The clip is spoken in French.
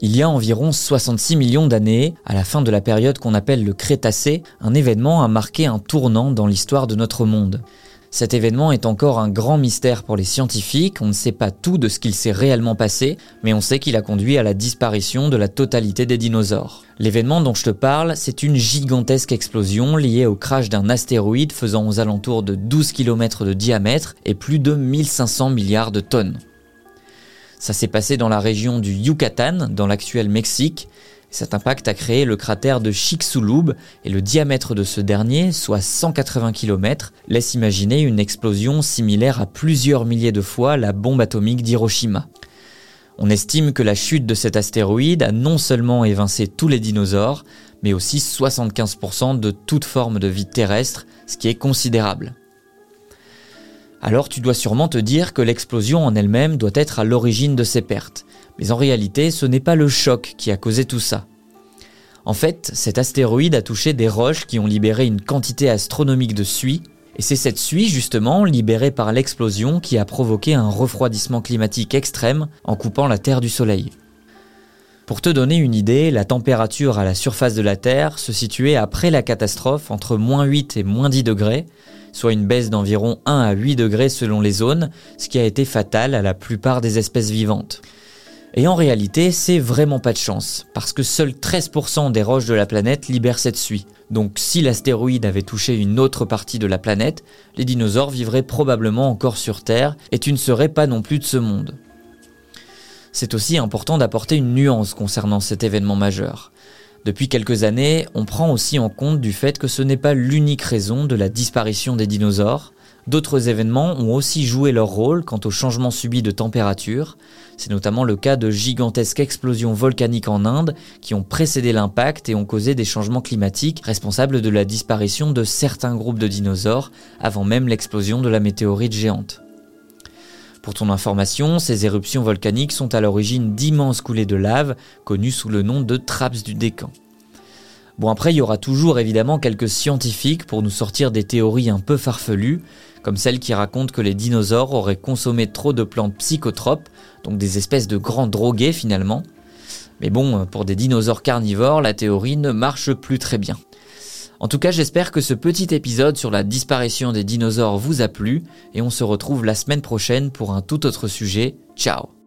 Il y a environ 66 millions d'années, à la fin de la période qu'on appelle le Crétacé, un événement a marqué un tournant dans l'histoire de notre monde. Cet événement est encore un grand mystère pour les scientifiques, on ne sait pas tout de ce qu'il s'est réellement passé, mais on sait qu'il a conduit à la disparition de la totalité des dinosaures. L'événement dont je te parle, c'est une gigantesque explosion liée au crash d'un astéroïde faisant aux alentours de 12 km de diamètre et plus de 1500 milliards de tonnes. Ça s'est passé dans la région du Yucatan, dans l'actuel Mexique, cet impact a créé le cratère de Chicxulub et le diamètre de ce dernier, soit 180 km, laisse imaginer une explosion similaire à plusieurs milliers de fois la bombe atomique d'Hiroshima. On estime que la chute de cet astéroïde a non seulement évincé tous les dinosaures, mais aussi 75% de toute forme de vie terrestre, ce qui est considérable. Alors tu dois sûrement te dire que l'explosion en elle-même doit être à l'origine de ces pertes. Mais en réalité, ce n'est pas le choc qui a causé tout ça. En fait, cet astéroïde a touché des roches qui ont libéré une quantité astronomique de suie, et c'est cette suie justement, libérée par l'explosion, qui a provoqué un refroidissement climatique extrême en coupant la Terre du Soleil. Pour te donner une idée, la température à la surface de la Terre se situait après la catastrophe entre moins 8 et moins 10 degrés, soit une baisse d'environ 1 à 8 degrés selon les zones, ce qui a été fatal à la plupart des espèces vivantes. Et en réalité, c'est vraiment pas de chance, parce que seuls 13% des roches de la planète libèrent cette suie. Donc si l'astéroïde avait touché une autre partie de la planète, les dinosaures vivraient probablement encore sur Terre, et tu ne serais pas non plus de ce monde. C'est aussi important d'apporter une nuance concernant cet événement majeur. Depuis quelques années, on prend aussi en compte du fait que ce n'est pas l'unique raison de la disparition des dinosaures, D'autres événements ont aussi joué leur rôle quant au changement subi de température. C'est notamment le cas de gigantesques explosions volcaniques en Inde qui ont précédé l'impact et ont causé des changements climatiques responsables de la disparition de certains groupes de dinosaures avant même l'explosion de la météorite géante. Pour ton information, ces éruptions volcaniques sont à l'origine d'immenses coulées de lave connues sous le nom de traps du Décan. Bon après, il y aura toujours évidemment quelques scientifiques pour nous sortir des théories un peu farfelues, comme celle qui raconte que les dinosaures auraient consommé trop de plantes psychotropes, donc des espèces de grands drogués finalement. Mais bon, pour des dinosaures carnivores, la théorie ne marche plus très bien. En tout cas, j'espère que ce petit épisode sur la disparition des dinosaures vous a plu, et on se retrouve la semaine prochaine pour un tout autre sujet. Ciao